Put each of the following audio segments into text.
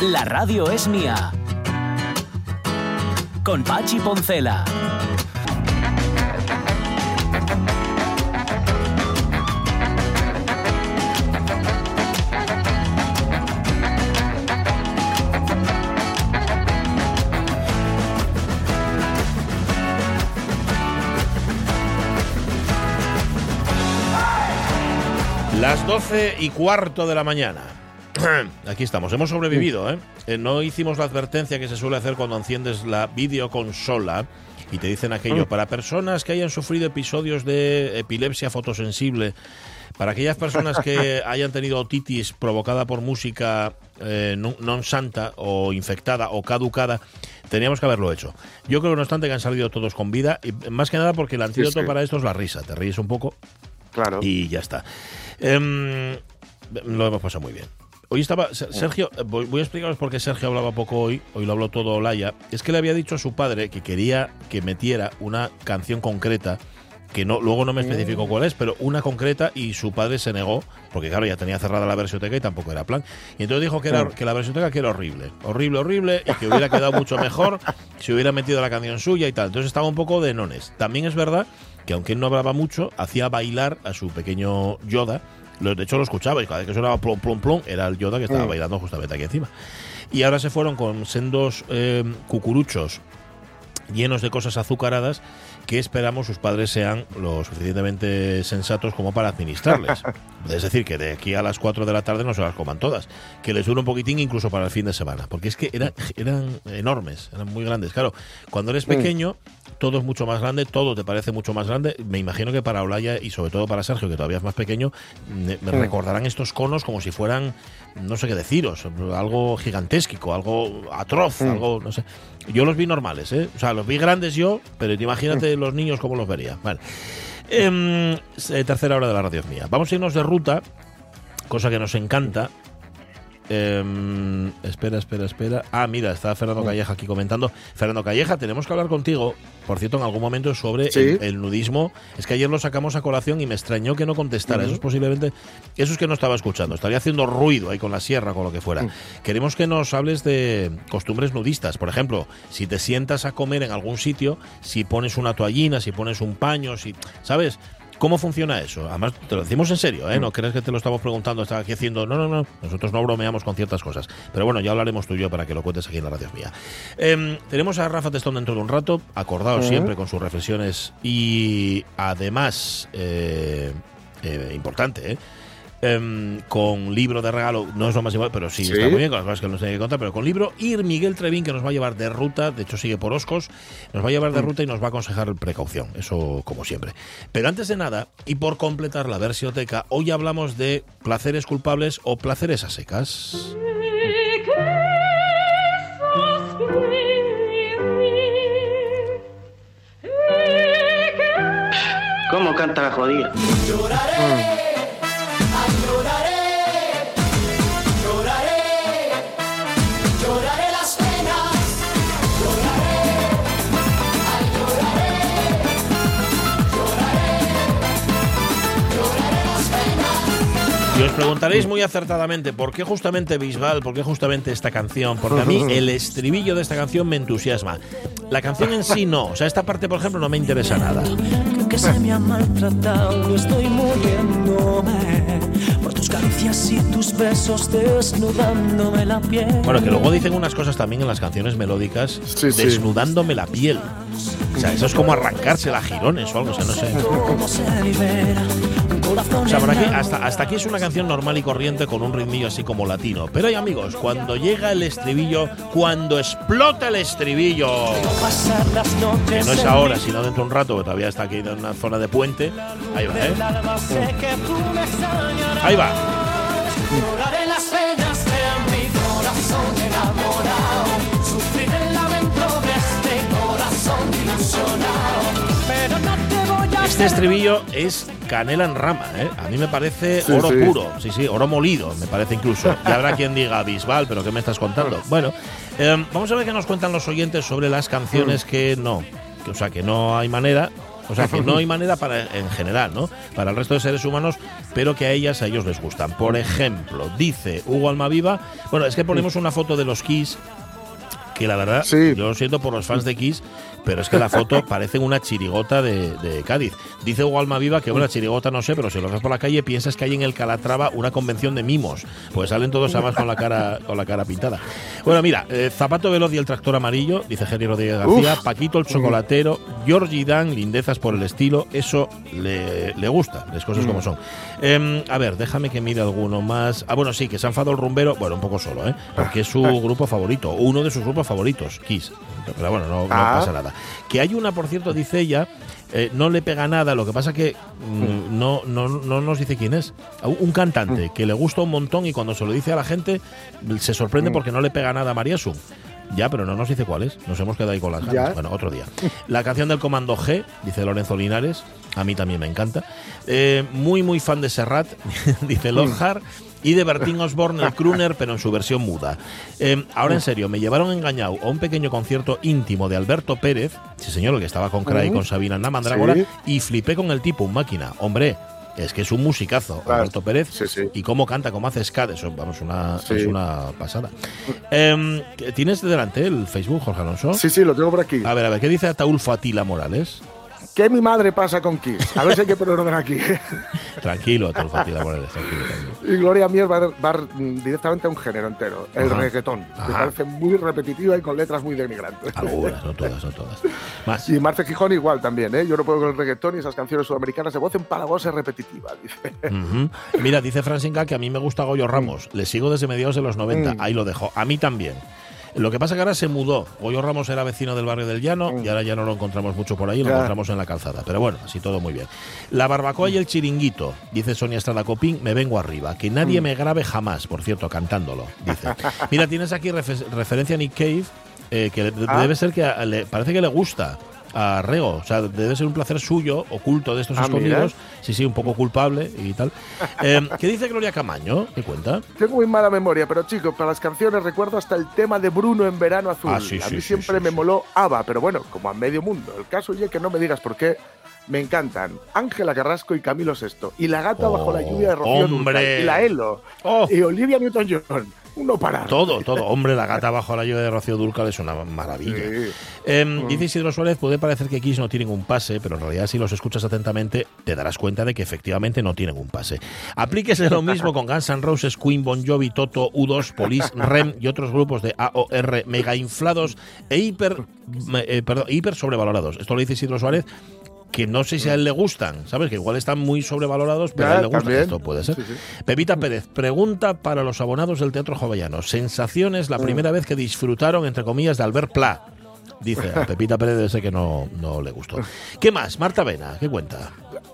La radio es mía. Con Pachi Poncela. Las 12 y cuarto de la mañana. Aquí estamos, hemos sobrevivido, ¿eh? Eh, No hicimos la advertencia que se suele hacer cuando enciendes la videoconsola y te dicen aquello, para personas que hayan sufrido episodios de epilepsia fotosensible, para aquellas personas que hayan tenido otitis provocada por música eh, non santa o infectada o caducada, teníamos que haberlo hecho. Yo creo, no obstante, que han salido todos con vida, y más que nada porque el antídoto sí. para esto es la risa. Te ríes un poco Claro. y ya está. Em, lo hemos pasado muy bien. Hoy estaba Se- Sergio, eh, voy, voy a explicaros por qué Sergio hablaba poco hoy, hoy lo habló todo Olaya. Es que le había dicho a su padre que quería que metiera una canción concreta, que no, luego no me especificó cuál es, pero una concreta y su padre se negó, porque claro, ya tenía cerrada la versioteca y tampoco era plan. Y entonces dijo que, era, que la versioteca que era horrible, horrible, horrible, y que hubiera quedado mucho mejor si hubiera metido la canción suya y tal. Entonces estaba un poco de nones. También es verdad que aunque él no hablaba mucho, hacía bailar a su pequeño Yoda. De hecho, lo escuchaba y cada vez que sonaba plom, plom, plom, era el Yoda que estaba bailando justamente aquí encima. Y ahora se fueron con sendos eh, cucuruchos llenos de cosas azucaradas que esperamos sus padres sean lo suficientemente sensatos como para administrarles. Es decir, que de aquí a las 4 de la tarde no se las coman todas, que les dure un poquitín incluso para el fin de semana, porque es que eran, eran enormes, eran muy grandes. Claro, cuando eres pequeño, todo es mucho más grande, todo te parece mucho más grande. Me imagino que para Olaya y sobre todo para Sergio, que todavía es más pequeño, me, me recordarán estos conos como si fueran, no sé qué deciros, algo gigantesco, algo atroz, algo, no sé. Yo los vi normales, ¿eh? O sea, los vi grandes yo, pero te imagínate los niños cómo los vería. Vale. Em, eh, tercera hora de la radio mía. Vamos a irnos de ruta, cosa que nos encanta. Em, espera, espera, espera. Ah, mira, está Fernando Calleja aquí comentando. Fernando Calleja, tenemos que hablar contigo, por cierto, en algún momento sobre Sí. el, el nudismo. Es que ayer lo sacamos a colación y me extrañó que no contestara. Eso es posiblemente. Eso es que no estaba escuchando. Estaría haciendo ruido ahí con la sierra, con lo que fuera. Queremos que nos hables de costumbres nudistas. Por ejemplo, si te sientas a comer en algún sitio, si pones una toallina, si pones un paño, si. ¿Sabes? ¿Cómo funciona eso? Además, te lo decimos en serio, ¿eh? No crees que te lo estamos preguntando, estaba aquí haciendo. No, no, no. Nosotros no bromeamos con ciertas cosas. Pero bueno, ya hablaremos tú y yo para que lo cuentes aquí en la radio mía. Em, tenemos a Rafa Testón dentro de un rato, acordado siempre con sus reflexiones y además, eh, eh, importante, ¿eh? Em, con libro de regalo, no es lo más igual, pero sí, Sí. está muy bien con las cosas que nos tiene que contar, pero con libro y Miguel Trevín que nos va a llevar de ruta, de hecho sigue por Oscos, nos va a llevar de ruta y nos va a aconsejar precaución, eso como siempre. Pero antes de nada, y por completar la versioteca, hoy hablamos de placeres culpables o placeres a secas. ¿Cómo canta la jodida? Y os preguntaréis muy acertadamente por qué justamente Bisbal, por qué justamente esta canción, porque a mí el estribillo de esta canción me entusiasma. La canción en sí no, o sea, esta parte, por ejemplo, no me interesa nada. Creo que se me ha maltratado estoy muriéndome por tus caricias y tus besos desnudándome la piel. Bueno, que luego dicen unas cosas también en las canciones melódicas, Sí, sí. desnudándome la piel. O sea, eso es como arrancarse a girones o algo, o sea, no sé. Hasta, aquí es una canción normal y corriente con un ritmillo así como latino. Pero hay amigos, cuando llega el estribillo, cuando explota el estribillo, no es ahora, sino dentro de un rato, que todavía está aquí en una zona de puente, ahí va, ¿eh? Ahí va. Este estribillo es canela en rama, ¿eh? A mí me parece Sí, oro sí. puro, sí, sí, oro molido, me parece incluso. Y habrá quien diga Bisbal, pero ¿qué me estás contando? Bueno, eh, vamos a ver qué nos cuentan los oyentes sobre las canciones que no, que, o sea, que no hay manera. O sea, que no hay manera para en general, ¿no? Para el resto de seres humanos, pero que a ellas, a ellos les gustan. Por ejemplo, dice Hugo Almaviva, bueno, es que ponemos una foto de los Kiss que la verdad, Sí. yo lo siento por los fans de Kiss, pero es que la foto parece una chirigota de, de Cádiz. Dice Hugo Almaviva que una chirigota no sé, pero si lo ves por la calle piensas que hay en el Calatrava una convención de mimos, pues salen todos además con la cara con la cara pintada. Bueno, mira, eh, Zapato Veloz y el tractor amarillo, dice Jerry Rodríguez García, Uf. Paquito el chocolatero, Georgie Dan, lindezas por el estilo, eso le, le gusta, las cosas como son. Em, a ver, déjame que mire alguno más. Ah, bueno, sí, que se ha enfadado el rumbero, bueno, un poco solo, ¿eh? Porque es su grupo favorito, uno de sus grupos favoritos, Kiss. Pero bueno, no, no Ah. pasa nada. Que hay una, por cierto, dice ella, eh, no le pega nada, lo que pasa que mm, no, no, no nos dice quién es. Un cantante que le gusta un montón y cuando se lo dice a la gente se sorprende porque no le pega nada a María Sun. Ya, pero no nos dice cuál es. Nos hemos quedado ahí con las ganas. Ya. Bueno, otro día. La canción del Comando G, dice Lorenzo Linares. A mí también me encanta. Eh, muy, muy fan de Serrat, dice Lockhart. Y de Bertín Osborne, el crooner, pero en su versión muda. Eh, ahora, en serio, me llevaron engañado a un pequeño concierto íntimo de Alberto Pérez, sí señor, el que estaba con Cray y con Sabina en la Mandrágora, Sí. y flipé con el tipo, un máquina. Hombre, es que es un musicazo, Claro. Alberto Pérez. Sí, sí. Y cómo canta, cómo hace ska, eso, vamos, una, Sí. es una pasada. Em, ¿Tienes delante el Facebook, Jorge Alonso? Sí, sí, lo tengo por aquí. A ver, a ver, ¿qué dice Ataulfo Atila Morales? ¿Qué mi madre pasa con Kiss? A ver si hay que poner orden aquí. Tranquilo, Morales, tranquilo. tranquilo. Y Gloria Mier va, va directamente a un género entero, el Ajá. reggaetón. Ajá. parece muy repetitiva y con letras muy denigrantes. Algunas, no todas, no todas. Más. Y Marce Gijón igual también, ¿eh? Yo no puedo con el reggaetón y esas canciones sudamericanas de voz empalagosa y repetitiva, dice. Ujú. Mira, dice Francinca que a mí me gusta Goyo Ramos. Le sigo desde mediados de los 90. Mm. Ahí lo dejo. A mí también. Lo que pasa que ahora se mudó. Goyo Ramos era vecino del barrio del Llano y ahora ya no lo encontramos mucho por ahí, lo Mm. Encontramos en la calzada. Pero bueno, así todo muy bien. La barbacoa y el chiringuito, dice Sonia Estrada Copín, me vengo arriba. Que Mm. nadie me grabe jamás, por cierto, cantándolo, dice. Mira, tienes aquí refe- referencia a Nick Cave, eh, que Ah. debe ser que a- le, parece que le gusta a Rego. O sea, debe ser un placer suyo, oculto de estos Ah, escondidos. mira. Sí, sí, un poco culpable y tal. Eh, ¿Qué dice Gloria Camaño? ¿Qué cuenta? Tengo muy mala memoria, pero chicos, para las canciones recuerdo hasta el tema de Bruno en Verano Azul. Ah, sí, a mí sí, siempre sí, me sí. moló ABBA, pero bueno, como a medio mundo. El caso es que no me digas por qué. Me encantan Ángela Carrasco y Camilo Sesto. Y La gata bajo la lluvia de Rocío hombre. Dúrcal, Y la Elo. Oh. Y Olivia Newton-John. No parar. Todo, todo. Hombre, la gata bajo la lluvia de Rocío Dúrcal es una maravilla. Sí. Em, Dice Isidro Suárez, puede parecer que Kiss no tienen un pase, pero en realidad si los escuchas atentamente te darás cuenta de que efectivamente no tienen un pase. Aplíquese lo mismo con Guns N' Roses, Queen, Bon Jovi, Toto, U2, Police, REM y otros grupos de AOR mega inflados e hiper, eh, perdón, hiper sobrevalorados. Esto lo dice Isidro Suárez que no sé si a él le gustan, ¿sabes? Que igual están muy sobrevalorados, pero a él le también. Esto puede ser. Sí, sí. Pepita Pérez, pregunta para los abonados del Teatro Jovellanos. Sensaciones la primera vez que disfrutaron, entre comillas, de Albert Pla. Dice a Pepita Pérez ser que no, no le gustó. ¿Qué más? Marta Vena, ¿qué cuenta?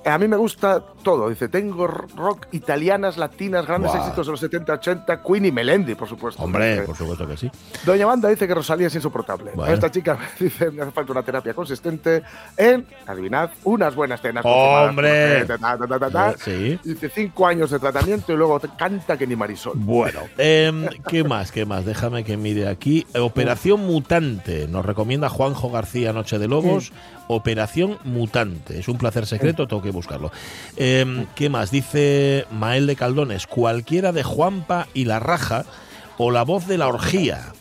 A mí me gusta todo. Dice, tengo rock italianas, latinas, grandes Guau. éxitos de los 70-80, Queen y Melendi, por supuesto. Hombre, Eh, por supuesto que sí. Doña Banda dice que Rosalía es insoportable. Bueno. Esta chica dice me hace falta una terapia consistente en, adivinad, unas buenas cenas. ¡Hombre! ta, ta, ta, ta. Sí. Dice cinco años de tratamiento y luego canta que ni Marisol. Bueno, em, ¿qué más? ¿Qué más? Déjame que mire aquí. Operación Mutante. Nos recomienda Juanjo García Noche de Lobos. Operación Mutante. Es un placer secreto, tengo que buscarlo. Em, ¿Qué más? Dice Mael de Caldones. Cualquiera de Juanpa y la Raja o la voz de la orgía.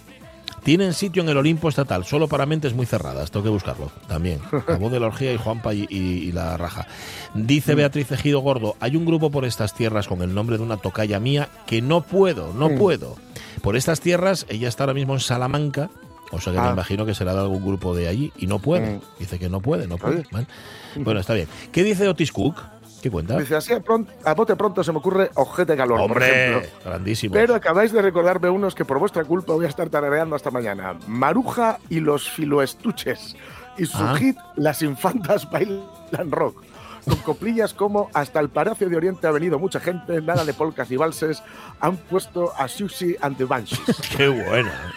Tienen sitio en el Olimpo estatal, solo para mentes muy cerradas. Tengo que buscarlo también. La voz de la orgía y Juanpa y, y- y la raja. Dice Beatriz Ejido Gordo: hay un grupo por estas tierras con el nombre de una tocaya mía que no puedo, no puedo. Por estas tierras, ella está ahora mismo en Salamanca. O sea que me Ah. imagino que será de algún grupo de allí y no puede. Mm. Dice que no puede, no puede. Vale. Bueno, está bien. ¿Qué dice Otis Cook? ¿Qué cuenta? Dice así a, pron- a bote pronto se me ocurre ojete calor, Hombre, grandísimo. Pero acabáis de recordarme unos que por vuestra culpa voy a estar tarareando hasta mañana. Maruja y los filoestuches. Y su Ah. hit, Las infantas bailan rock. Con coplillas como hasta el Palacio de Oriente ha venido mucha gente, nada de polcas y valses, han puesto a Sushi and the Banshees. Qué buena.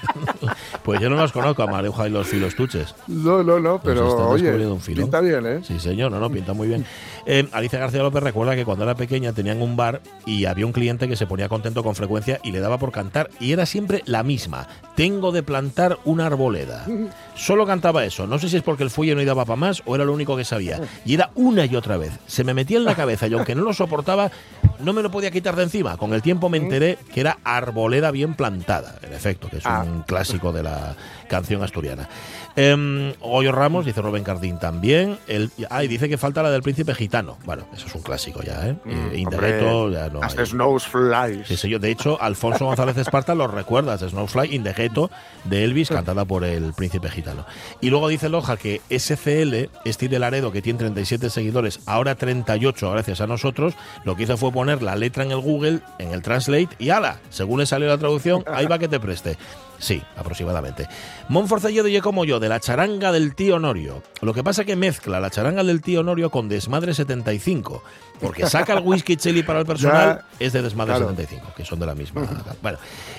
Pues yo no los conozco a Maruja y los filostuches. No, no, no, Pues pero estás oye, descubriendo un pinta bien, ¿eh? Sí, señor, no, no, pinta muy bien. Eh, Alicia García López recuerda que cuando era pequeña tenían un bar y había un cliente que se ponía contento con frecuencia y le daba por cantar y era siempre la misma. Tengo de plantar una arboleda. Solo cantaba eso. No sé si es porque el fuelle no daba para más o era lo único que sabía. Y era una y otra vez. Se me metía en la cabeza y aunque no lo soportaba, no me lo podía quitar de encima. Con el tiempo me enteré que era arboleda bien plantada. En efecto, que es Ah. un clásico de la canción asturiana. Em, Goyo Ramos, dice Rubén Cardín también. El, ah, y dice que falta la del príncipe gitano. Bueno, eso es un clásico ya, ¿eh? Eh, Indegeto, Hombre, ya no Hasta hay. Snows Flies. Sí, sí, yo, de hecho, Alfonso González Esparta lo recuerdas, Snowfly in the Ghetto de Elvis, cantada por el príncipe gitano. Y luego dice Loja que SCL, Steve Laredo, que tiene 37 seguidores, ahora 38 gracias a nosotros, lo que hizo fue poner la letra en el Google, en el Translate, y ala, según le salió la traducción, ahí va que te preste. Sí, aproximadamente. Monforcelledo y como yo, de la charanga del tío Norio. Lo que pasa es que mezcla la charanga del tío Norio con Desmadre 75. Porque saca el whisky chili para el personal, es de Desmadre claro. 75, que son de la misma. bueno,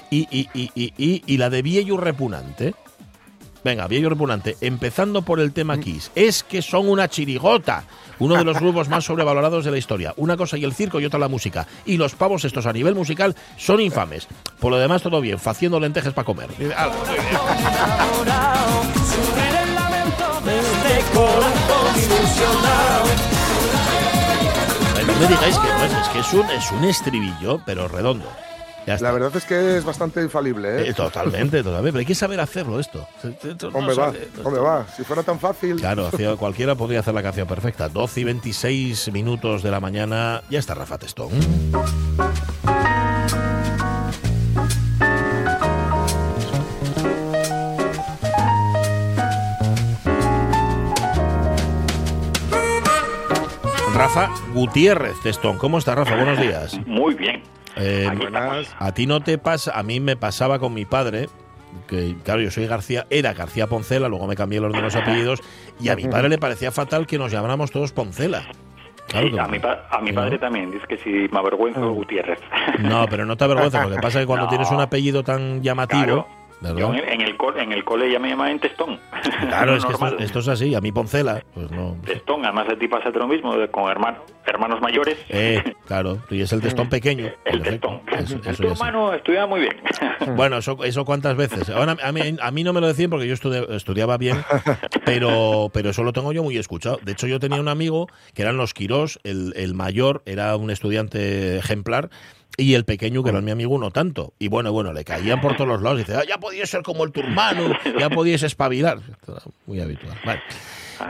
y, y, y, y, y, y la de Viejo Repunante. Venga, Viejo Repunante, empezando por el tema Kiss. Es que son una chirigota. Uno de los grupos más sobrevalorados de la historia. Una cosa y el circo y otra la música. Y los pavos estos a nivel musical son infames. Por lo demás, todo bien, faciendo lentejas para comer. Ilusionado. Ay, No me digáis que no es, es que es un, es un estribillo, pero redondo. Ya está. La verdad es que es bastante infalible, ¿eh? Eh, totalmente, totalmente. Pero hay que saber hacerlo esto. Esto no Hombre, va, sale, esto- hombre, va. Si fuera tan fácil. Claro, cualquiera podría hacer la canción perfecta. 12 y 26 minutos de la mañana, ya está Rafa Testón. Rafa Gutiérrez Testón. ¿Cómo está Rafa? Buenos días. Muy bien. Eh, a ti no te pasa, a mí me pasaba con mi padre, que claro, yo soy García, era García Poncela, luego me cambié los de los apellidos, y a mi padre le parecía fatal que nos llamáramos todos Poncela. Claro Sí, a mi, pa- a mi ¿no? padre también, dice que si me avergüenzo Gutiérrez. No, pero no te avergüenza, lo que pasa es que cuando No. tienes un apellido tan llamativo, Claro. ¿Verdad? Yo en el, en el cole, en el cole ya me llamaban Testón. Claro, es que Normal. esto, esto es así, a mí Poncela, pues no. Testón, además a ti pasa lo mismo, de- con hermano, hermanos mayores. Eh, claro, y es el testón pequeño. el. Testón. Eso- eso tu hermano estudiaba muy bien. Bueno, eso, eso cuántas veces. Ahora, a mí, a mí no me lo decían porque yo estudi- estudiaba bien, pero, pero eso lo tengo yo muy escuchado. De hecho, yo tenía un amigo que eran los Quirós, el, el mayor era un estudiante ejemplar y el pequeño, que era mi amigo, no tanto. Y bueno, bueno, le caían por todos los lados. Dice, "Ah, ya podías ser como el tu hermano, ya podías espabilar. Muy habitual. Vale.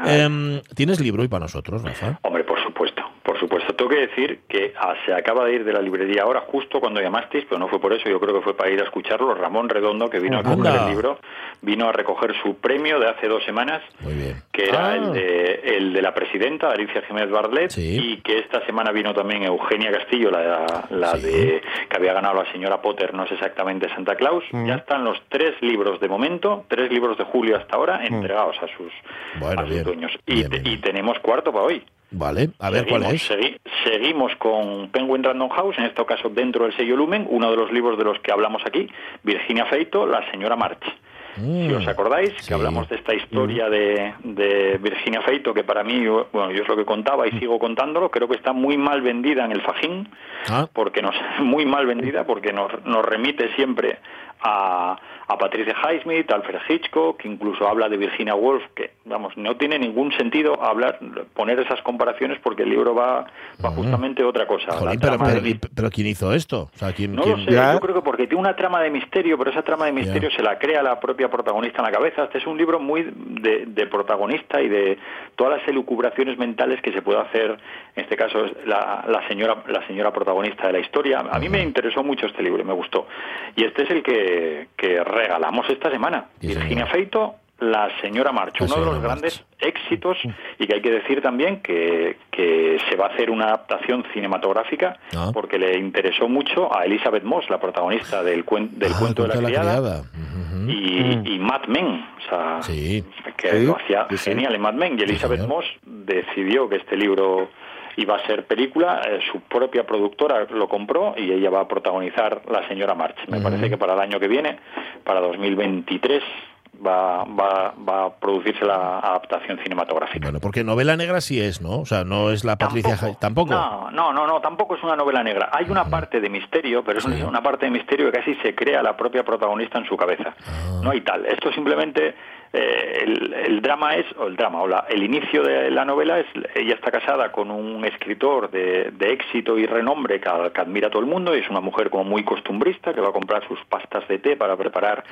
Em, ¿Tienes libro hoy para nosotros, Rafa? Hombre, por supuesto, por supuesto. Tengo que decir que ah, se acaba de ir de la librería ahora, justo cuando llamasteis, pero no fue por eso, yo creo que fue para ir a escucharlo. Ramón Redondo, que vino a Anda. el libro, vino a recoger su premio de hace dos semanas, Muy bien. que era Ah. el, de, el de la presidenta, Alicia Jiménez Barlet, Sí. y que esta semana vino también Eugenia Castillo, la, la Sí. de que había ganado la señora Potter, no es exactamente Santa Claus. Ya están los tres libros de momento, tres libros de julio hasta ahora, entregados a sus, Bueno, a sus bien. dueños. Y, Bien, tenemos cuarto para hoy. Vale, a ver cuál Seguimos, es. segui- seguimos con Penguin Random House, en este caso dentro del sello Lumen, uno de los libros de los que hablamos aquí, Virginia Feito, La señora March. Si Mm, os acordáis, sí. que hablamos de esta historia de, de Virginia Feito, que para mí, bueno, yo es lo que contaba y sigo contándolo, creo que está muy mal vendida en el Fajín, Ah, porque nos muy mal vendida porque nos, nos remite siempre a, a Patricia Highsmith, Alfred Hitchcock, que incluso habla de Virginia Woolf, que vamos, no tiene ningún sentido hablar poner esas comparaciones porque el libro va, va justamente a otra cosa. jolín, pero, trama pero, de- y- pero ¿quién hizo esto? O sea, ¿quién, no lo sé, Ya. yo creo que porque tiene una trama de misterio, pero esa trama de misterio se la crea la propia protagonista en la cabeza. Este es un libro muy de, de protagonista y de todas las elucubraciones mentales que se puede hacer, en este caso es la, la señora la señora protagonista de la historia. A mí me interesó mucho este libro me gustó. Y este es el que, que regalamos esta semana. Sí, Virginia señor. Feito, La señora March, La uno de los grandes March. éxitos y que hay que decir también que, que se va a hacer una adaptación cinematográfica Ah. porque le interesó mucho a Elizabeth Moss, la protagonista del, cuen- del Ah, cuento de la, criada, criada. Ujú. y, y Mad Men, o sea, Sí. que Sí, lo hacía sí, sí. genial en Mad Men. Y Elizabeth. Moss decidió que este libro y va a ser película. eh, su propia productora lo compró y ella va a protagonizar La señora March. Me parece que para el año que viene, para 2023, va, va, va a producirse la adaptación cinematográfica. Bueno, porque novela negra sí es, ¿no? O sea, no es la Patricia tampoco. No, no, no, no, tampoco es una novela negra. Hay una parte de misterio, pero es Sí. una parte de misterio que casi se crea la propia protagonista en su cabeza. Ah. No hay tal. Esto simplemente eh, el, el drama es, o el drama, o la- el inicio de la novela es, ella está casada con un escritor de, de éxito y renombre que, que admira a todo el mundo y es una mujer como muy costumbrista que va a comprar sus pastas de té para preparar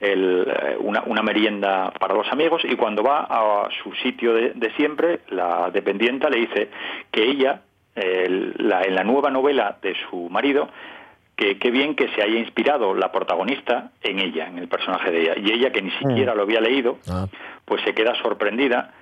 el, eh, una, una merienda para los amigos y cuando va a su sitio de, de siempre, la dependienta le dice que ella, eh, la- en la nueva novela de su marido, que qué bien que se haya inspirado la protagonista en ella, en el personaje de ella. Y ella, que ni siquiera lo había leído, Ah. pues se queda sorprendida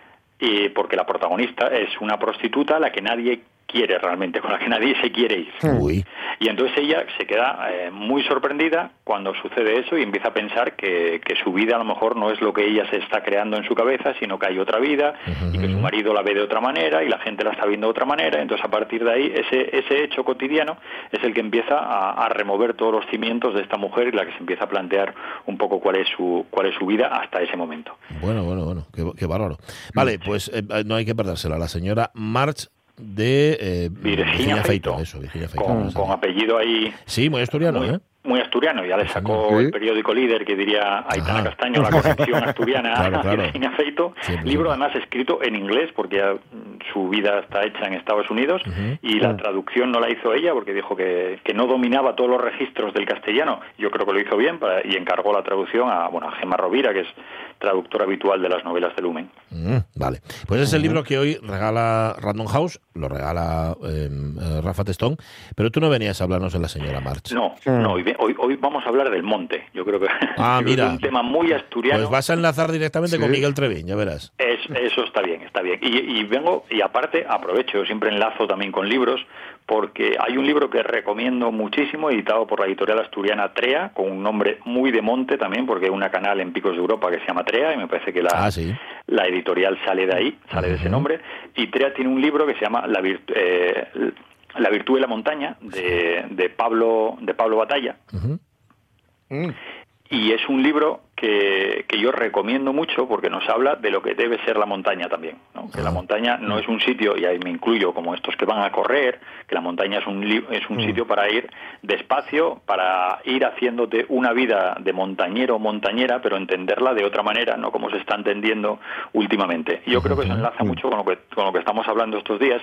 porque la protagonista es una prostituta a la que nadie quiere realmente, con la que nadie se quiere ir. Uy. Y entonces ella se queda eh, muy sorprendida cuando sucede eso y empieza a pensar que, que su vida a lo mejor no es lo que ella se está creando en su cabeza, sino que hay otra vida y que su marido la ve de otra manera y la gente la está viendo de otra manera. Entonces a partir de ahí ese, ese hecho cotidiano es el que empieza a, a remover todos los cimientos de esta mujer y la que se empieza a plantear un poco cuál es su, cuál es su vida hasta ese momento. Bueno, bueno, bueno, qué, qué bárbaro. Vale, pues eh, no hay que perdérsela. La señora March de eh, Virginia Feito, Eso, Virginia Feito. con, no apellido ahí Sí, muy asturiano, muy, ¿eh? muy asturiano. Ya le sacó Sí. el periódico líder que diría Aitana Ajá. Castaño, la conexión asturiana Claro. Virginia Feito. Siempre, Libro siempre. además escrito en inglés porque ya, mm, su vida está hecha en Estados Unidos y la traducción no la hizo ella porque dijo que, que no dominaba todos los registros del castellano. Yo creo que lo hizo bien para- y encargó la traducción a, bueno, a Gemma Rovira, que es traductora habitual de las novelas de Lumen. Mm, vale. Pues es el libro que hoy regala Random House, lo regala eh, eh, Rafa Testón, pero tú no venías a hablarnos de la señora March. No, no hoy, hoy, hoy vamos a hablar del monte. Yo creo que Ah, mira. es un tema muy asturiano. Pues vas a enlazar directamente con Sí. Miguel Trevín, ya verás. Es- eso está bien, está bien. Y, y vengo, y aparte aprovecho, yo siempre enlazo también con libros, porque hay un libro que recomiendo muchísimo, editado por la editorial asturiana Trea, con un nombre muy de monte también, porque hay una canal en Picos de Europa que se llama Trea, y me parece que la, Ah, sí. la editorial sale de ahí, sale de ese nombre. Y Trea tiene un libro que se llama La, Virt- eh, la virtud de la montaña, de, de Pablo, de Pablo Batalla. Mm. Y es un libro que, que yo recomiendo mucho porque nos habla de lo que debe ser la montaña también. ¿no? Que la montaña no es un sitio, y ahí me incluyo como estos que van a correr, que la montaña es un, es un sitio para ir despacio, para ir haciéndote una vida de montañero o montañera, pero entenderla de otra manera, no como se está entendiendo últimamente. Y yo creo que eso enlaza mucho con lo que, con lo que estamos hablando estos días,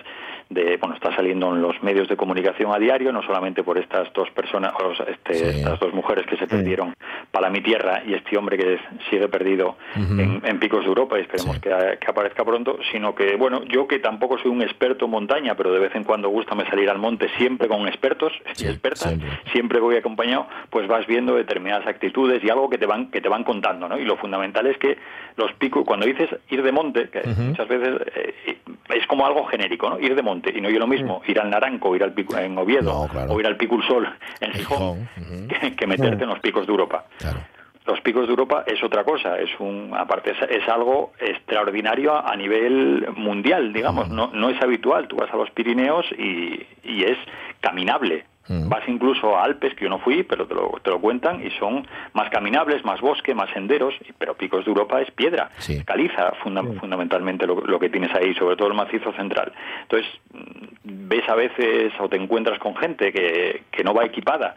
de, bueno, está saliendo en los medios de comunicación a diario, no solamente por estas dos personas, o este, Sí. estas dos mujeres que se perdieron para mi tierra y este hombre que sigue perdido en, en picos de Europa y esperemos Sí. que, que aparezca pronto, sino que, bueno, yo que tampoco soy un experto en montaña, pero de vez en cuando gusta salir al monte siempre con expertos y expertas, siempre. voy acompañado, pues vas viendo determinadas actitudes y algo que te van que te van contando, ¿no? Y lo fundamental es que los picos, cuando dices ir de monte, que muchas veces eh, es como algo genérico, ¿no? Ir de monte, y no yo lo mismo, ir al Naranco, ir al pico, en Oviedo, No, claro. o ir al Picul Sol en Gijón, que, que meterte en los picos de Europa. Claro. Los picos de Europa es otra cosa, es un aparte es, es algo extraordinario a, a nivel mundial, digamos, no, no es habitual. Tú vas a los Pirineos y, y es caminable. Mm. Vas incluso a Alpes, que yo no fui, pero te lo, te lo cuentan, y son más caminables, más bosque, más senderos, y- pero Picos de Europa es piedra, Sí. caliza funda- fundamentalmente lo, lo que tienes ahí, sobre todo el macizo central. Entonces, mm, ves a veces o te encuentras con gente que, que no va equipada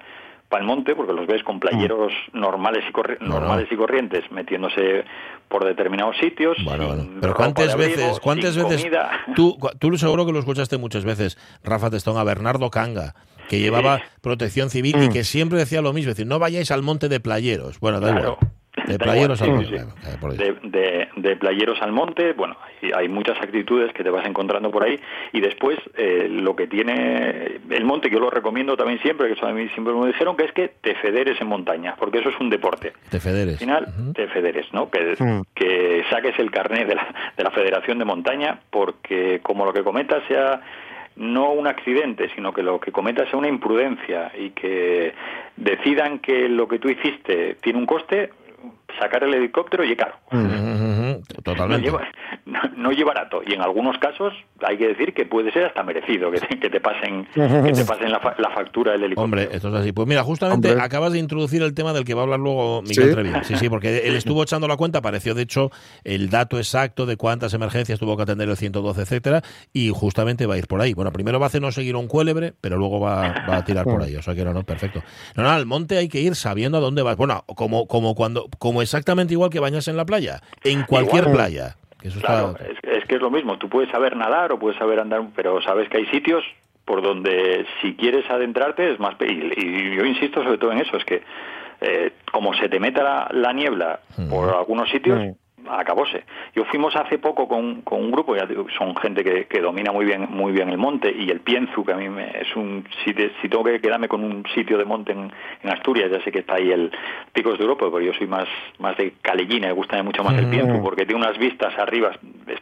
para el monte, porque los ves con playeros normales, y corri- Mm. No, no. normales y corrientes metiéndose por determinados sitios. Bueno, Pero ¿cuántas abrigo, veces, cuántas veces comida? tú, tú seguro que lo escuchaste muchas veces, Rafa Testón, a Bernardo Canga, que llevaba Sí. protección civil y que siempre decía lo mismo, es decir, no vayáis al monte de playeros. Bueno, da Claro. igual. De playeros al monte. Dios. de, de- de playeros al monte, bueno, hay, hay muchas actitudes que te vas encontrando por ahí y después eh, lo que tiene el monte, que yo lo recomiendo también siempre, que eso a mí siempre me dijeron, que es que te federes en montaña, porque eso es un deporte. Te federes. Al final te federes, ¿no? Que, Mm. que saques el carnet de la, de la Federación de Montaña, porque como lo que cometas sea no un accidente, sino que lo que cometas sea una imprudencia y que decidan que lo que tú hiciste tiene un coste, sacar el helicóptero y es caro. Totalmente. No lleva, no, lleva barato. Y en algunos casos hay que decir que puede ser hasta merecido que te, que te pasen, que te pasen la, fa- la factura del helicóptero. Hombre, esto es así. Pues mira, justamente Hombre. acabas de introducir el tema del que va a hablar luego Miguel ¿Sí? Treviño. Sí, sí, porque él estuvo echando la cuenta, apareció de hecho el dato exacto de cuántas emergencias tuvo que atender el 112, etcétera, y justamente va a ir por ahí. Bueno, primero va a hacer no seguir un cuélebre, pero luego va, va a tirar por ahí. O sea que no, no, perfecto. No, no, al monte hay que ir sabiendo a dónde vas. Bueno, como, como cuando, como exactamente igual que bañarse en la playa, en cualquier Igual. playa. Que eso Claro, está. es, es que es lo mismo. Tú puedes saber nadar o puedes saber andar, pero sabes que hay sitios por donde si quieres adentrarte es más... pe- Y, y yo insisto sobre todo en eso, es que eh, como se te meta la, la niebla por algunos sitios, acabóse. Yo fuimos hace poco con, con un grupo, ya digo, son gente que, que domina muy bien muy bien el monte y el Pienzu, que a mí me, es un sitio, si tengo que quedarme con un sitio de monte en, en Asturias, ya sé que está ahí el Picos de Europa, pero yo soy más más de Calellina, me gusta mucho más el Pienzu, porque tiene unas vistas arriba,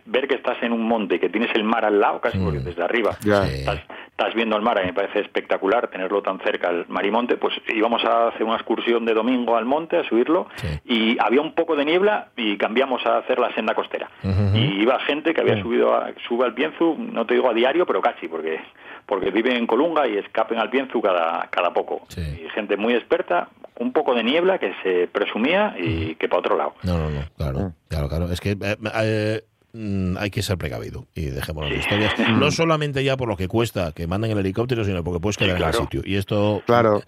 ver que estás en un monte y que tienes el mar al lado, casi porque desde arriba. Sí. estás, estás viendo el mar, a mí me parece espectacular tenerlo tan cerca al marimonte, pues íbamos a hacer una excursión de domingo al monte, a subirlo, Sí. y había un poco de niebla y cambiamos a hacer la senda costera. Y iba gente que había subido a, sube al Pienzu, no te digo a diario, pero casi, porque porque viven en Colunga y escapen al Pienzu cada, cada poco. Sí. Y gente muy experta, un poco de niebla que se presumía y que para otro lado. No, no, no, claro, claro, claro. Es que eh, eh, mm, hay que ser precavido y dejémonos de historias. No solamente ya por lo que cuesta que manden el helicóptero, sino porque puedes quedar en claro. el sitio. Y esto, Claro.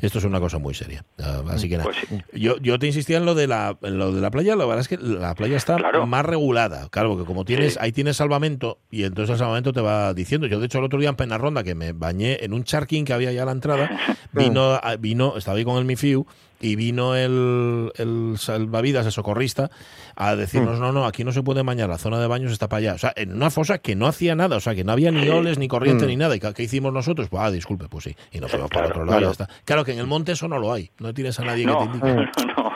Esto es una cosa muy seria. Ah, Así que nada. Pues sí. Yo, yo te insistía en lo de la en lo de la playa, la verdad es que la playa está Claro. más regulada, claro, porque como tienes, Sí. ahí tienes salvamento y entonces el salvamento te va diciendo. Yo de hecho el otro día en Penarronda que me bañé en un charquín que había ya a la entrada, vino, a- vino, estaba ahí con el Mifiu y vino el, el salvavidas, el socorrista, a decirnos, no, no, aquí no se puede bañar, la zona de baños está para allá. O sea, en una fosa que no hacía nada, o sea, que no había ni oles, ni corriente, ni nada. ¿Y qué, qué hicimos nosotros? Pues, ah, disculpe, pues sí. Y nos fuimos Claro, otro lado y ya claro. está. Claro en el monte eso no lo hay. No tienes a nadie que te No, indique. no,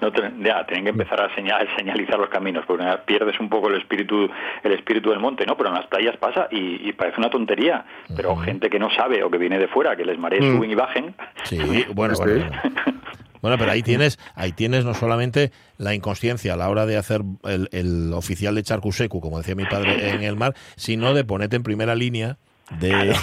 no te- ya, tienen que empezar a señal- señalizar los caminos, porque pierdes un poco el espíritu el espíritu del monte, ¿no? Pero en las playas pasa y, y parece una tontería, pero gente que no sabe o que viene de fuera, que les marees Mm. suben y bajen, Sí, bueno, Sí. bueno, bueno. Bueno, pero ahí tienes, ahí tienes no solamente la inconsciencia a la hora de hacer el, el oficial de Charcusecu, como decía mi padre en el mar, sino de ponerte en primera línea de,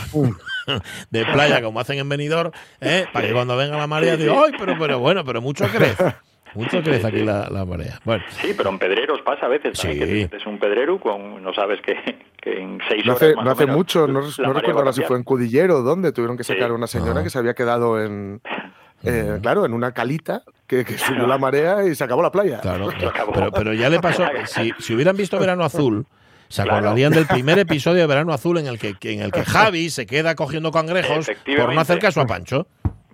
de playa, como hacen en Benidorm, ¿eh? para que cuando venga la marea diga, ¡ay, pero, pero bueno, pero mucho crece! Mucho crece aquí la, la marea. Bueno, Sí, pero en pedreros pasa a veces Sí. que metes un pedrero con, no sabes que, que en seis No horas hace, más no hace menos, mucho, no, recuerdo ahora si fue en Cudillero o dónde, tuvieron que sacar Sí. a una señora Ah. que se había quedado en, eh, claro, en una calita que, que subió la marea y se acabó la playa. claro, acabó. pero, pero ya le pasó, si, si hubieran visto Verano Azul, se Claro. acordarían del primer episodio de Verano Azul en el que, en el que Javi se queda cogiendo cangrejos por no hacer caso a Pancho.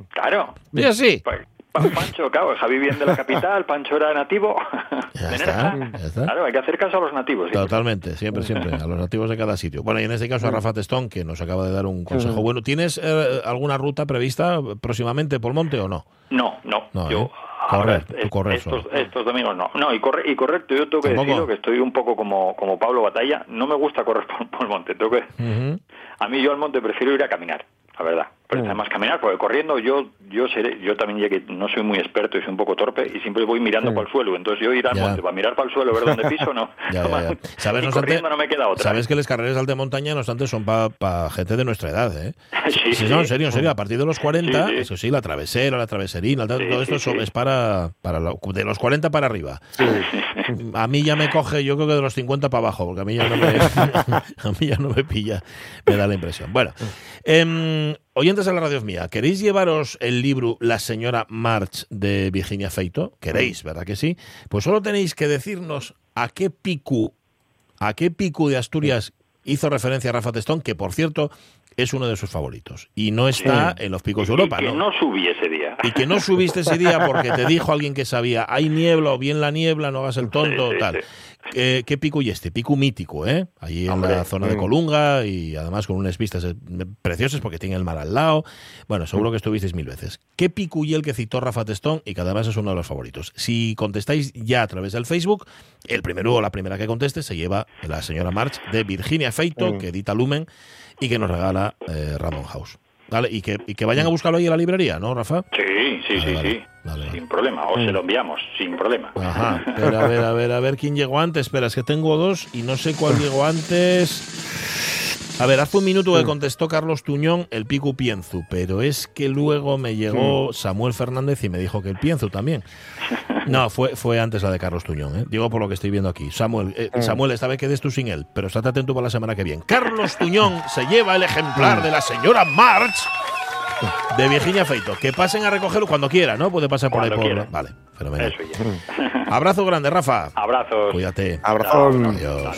Claro. Y así. Pa- pa- Pancho, claro, Javi viene de la capital, Pancho era nativo. Ya está, Nerja. ya está. Claro, hay que hacer caso a los nativos. siempre. Totalmente, siempre, siempre, a los nativos de cada sitio. Bueno, y en este caso a Rafa Testón, que nos acaba de dar un consejo bueno. ¿Tienes eh, alguna ruta prevista próximamente por monte o no? No, no. No, yo ¿eh? Correr, ahora, correr estos, estos domingos no. No, y, corre, y correcto, yo tengo que decirlo que estoy un poco como, como Pablo Batalla. No me gusta correr por, por el monte. Tengo que, a mí yo al monte prefiero ir a caminar, la verdad. Pero además caminar, porque corriendo yo yo seré, yo también ya que no soy muy experto y soy un poco torpe y siempre voy mirando para el suelo. Entonces yo ir al Ya. monte para mirar para el suelo, ver dónde piso, no. Ya, ya, ya. ¿Sabes, y no obstante, corriendo no me queda otra. Sabes que las carreras de alta montaña, no obstante, son para gente de nuestra edad, ¿eh? Sí, Sí, sí. no, en serio, en serio. A partir de los 40, Sí, sí. eso sí, la travesera, la traveserina, todo esto sí. es para, para lo- de los 40 para arriba. A mí ya me coge, yo creo que de los 50 para abajo, porque a mí ya no me, a mí ya no me pilla, me da la impresión. Bueno, em, oyentes de la radio mía, ¿queréis llevaros el libro La señora March de Virginia Feito? ¿Queréis, verdad que sí? Pues solo tenéis que decirnos a qué picu, a qué picu de Asturias hizo referencia Rafa Testón, que por cierto es uno de sus favoritos. Y no está en los picos de Europa, y que ¿no? no subí ese día. Y que no subiste ese día porque te dijo alguien que sabía, hay niebla o bien la niebla, no hagas el tonto, Sí, sí, tal. Eh, ¿Qué pico y este? Pico mítico, ¿eh? Allí en Hombre, la zona de mm. Colunga y además con unas vistas eh, preciosas porque tiene el mar al lado. Bueno, seguro que estuvisteis mil veces. ¿Qué pico y el que citó Rafa Testón y que además es uno de los favoritos? Si contestáis ya a través del Facebook, el primero o la primera que conteste se lleva la señora March de Virginia Feito, Mm. que edita Lumen y que nos regala eh, Random House. Vale, y que, y que vayan a buscarlo ahí en la librería, ¿no, Rafa? Sí, sí, Vale, sí, vale. sí. Vale. Sin problema. O se lo enviamos, sin problema. Ajá, pero a ver, a ver, a ver quién llegó antes. Espera, es que tengo dos y no sé cuál llegó antes. A ver, hace un minuto que contestó Carlos Tuñón el Picu Pienzu, pero es que luego me llegó Samuel Fernández y me dijo que el Pienzu también. No, fue, fue antes la de Carlos Tuñón, ¿eh? digo por lo que estoy viendo aquí. Samuel, eh, Samuel, esta vez quedes tú sin él, pero estate atento para la semana que viene. Carlos Tuñón se lleva el ejemplar de la señora March de Virginia Feito. Que pasen a recogerlo cuando quiera, ¿no? Puede pasar por Cuando ahí por. Vale, fenomenal. Abrazo grande, Rafa. Abrazos. Cuídate. Abrazón. Adiós.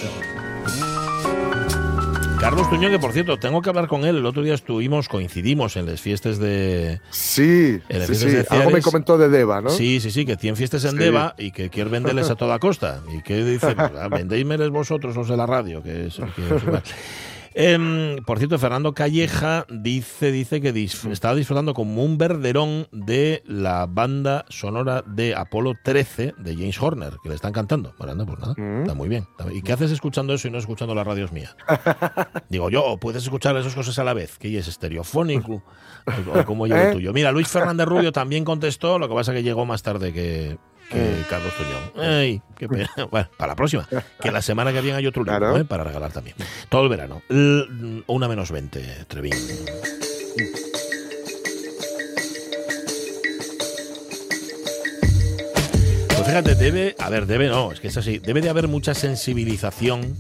Carlos Tuñón, que por cierto, tengo que hablar con él. El otro día estuvimos, coincidimos en las fiestas de. Sí, En sí, Fiestas sí. de Algo me comentó de Deva, ¿no? Sí, sí, sí, que tienen fiestas en Sí. Deva y que quiere venderles a toda costa. Y que dice, ah, vendéismeles vosotros los de la radio, que es, que es Em, por cierto, Fernando Calleja dice, dice que dis- estaba disfrutando como un verderón de la banda sonora de Apolo 13 de James Horner, que le están cantando. Bueno, pues nada, Mm. está muy bien. ¿Y qué haces escuchando eso y no escuchando las radios mías? Digo yo, puedes escuchar esas cosas a la vez, que es estereofónico, o, como yo ¿Eh? tuyo. Mira, Luis Fernández Rubio también contestó, lo que pasa que llegó más tarde que, que Mm. Carlos Tuñón. Ay, qué pena. Bueno, para la próxima, que la semana que viene hay otro libro Claro. ¿eh? para regalar también. Todo el verano. L- una menos 20, Trevín. Pues fíjate, debe, a ver, debe no, es que es así, debe de haber mucha sensibilización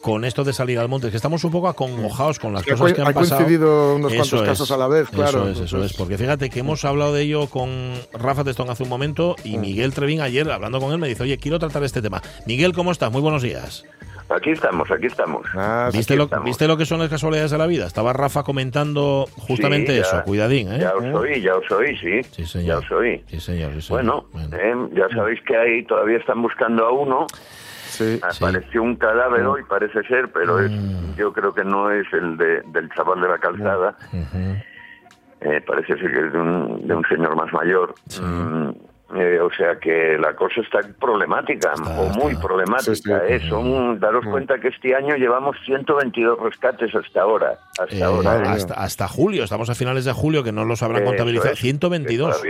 con esto de salir al monte, es que estamos un poco acongojados con las Que cosas co- que han ha pasado. coincidido unos Eso cuantos es, casos a la vez, claro. Eso es, eso es, porque fíjate que hemos hablado de ello con Rafa Testón hace un momento y Mm. Miguel Trevín ayer, hablando con él, me dice, oye, quiero tratar este tema. Miguel, ¿cómo estás? Muy buenos días. Aquí estamos, aquí estamos. Ah, ¿Viste aquí lo, estamos. ¿Viste lo que son las casualidades de la vida? Estaba Rafa comentando justamente Sí, ya- eso, cuidadín, ¿eh? Ya os oí, ya os oí, sí. Sí, señor. Ya os oí. Sí, señor, sí, señor. Bueno, eh, ya sabéis que ahí todavía están buscando a uno. Sí. Apareció un cadáver hoy, parece ser, pero es, Mm. yo creo que no es el de, del chaval de la calzada. Eh, parece ser que es de un, de un señor más mayor. Mm, eh, o sea que la cosa está problemática, Está, o muy está. problemática. Sí, sí. eh. Son, daros Mm. cuenta que este año llevamos 122 rescates hasta ahora. Hasta Eh, ahora. ¿eh? hasta, hasta julio, estamos a finales de julio, que no los habrán contabilizado. es. 122.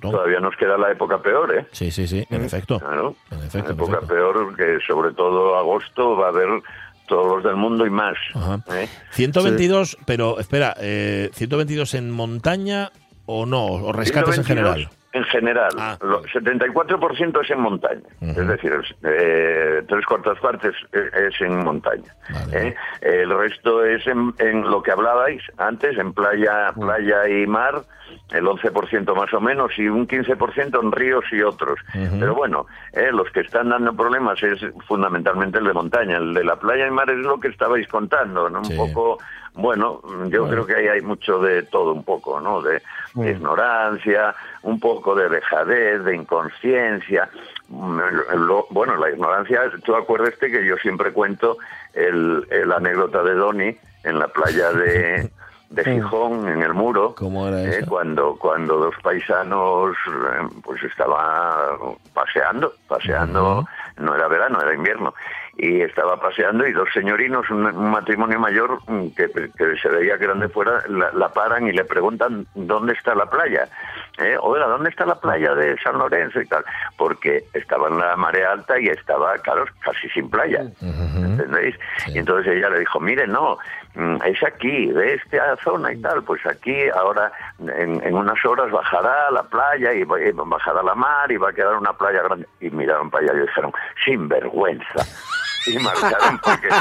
Todavía, nos queda la época peor, ¿eh? Sí, sí, sí, en efecto. Claro. En efecto, la en época efecto. peor que sobre todo agosto va a haber todos los del mundo y más. Ajá. ¿eh? 122, pero espera, eh, ¿122 en montaña o no? ¿O rescates en 122 general? En general, Ah. lo- 74% es en montaña, es decir, eh, tres cuartas partes es, es en montaña. Vale. ¿eh? El resto es en, en lo que hablabais antes, en playa, playa y mar, el 11% más o menos, y un 15% en ríos y otros. Pero bueno, eh, los que están dando problemas es fundamentalmente el de montaña. El de la playa y mar es lo que estabais contando, ¿no? Un poco, bueno, yo Bueno. creo que ahí hay mucho de todo, un poco, ¿no? De, de ignorancia, un poco de dejadez, de inconsciencia. Mm, lo- bueno, la ignorancia, tú acuérdate que yo siempre cuento el, el anécdota de Doni en la playa de, de Gijón, en el muro, ¿Cómo era eh, cuando, cuando dos paisanos eh, pues estaban paseando, paseando, no era verano, era invierno, y estaba paseando y dos señorinos, un, un matrimonio mayor mm, que, que se veía que eran de fuera, la, la paran y le preguntan dónde está la playa. Eh, Oiga, ¿dónde está la playa de San Lorenzo y tal? Porque estaba en la marea alta y estaba, claro, casi sin playa. ¿Entendéis? Y entonces ella le dijo, mire, no, mm, es aquí, de esta zona y tal, pues aquí ahora en, en unas horas bajará la playa y bajará la mar y va a quedar una playa grande. Y miraron para allá y dijeron, sin vergüenza. Y marcharon porque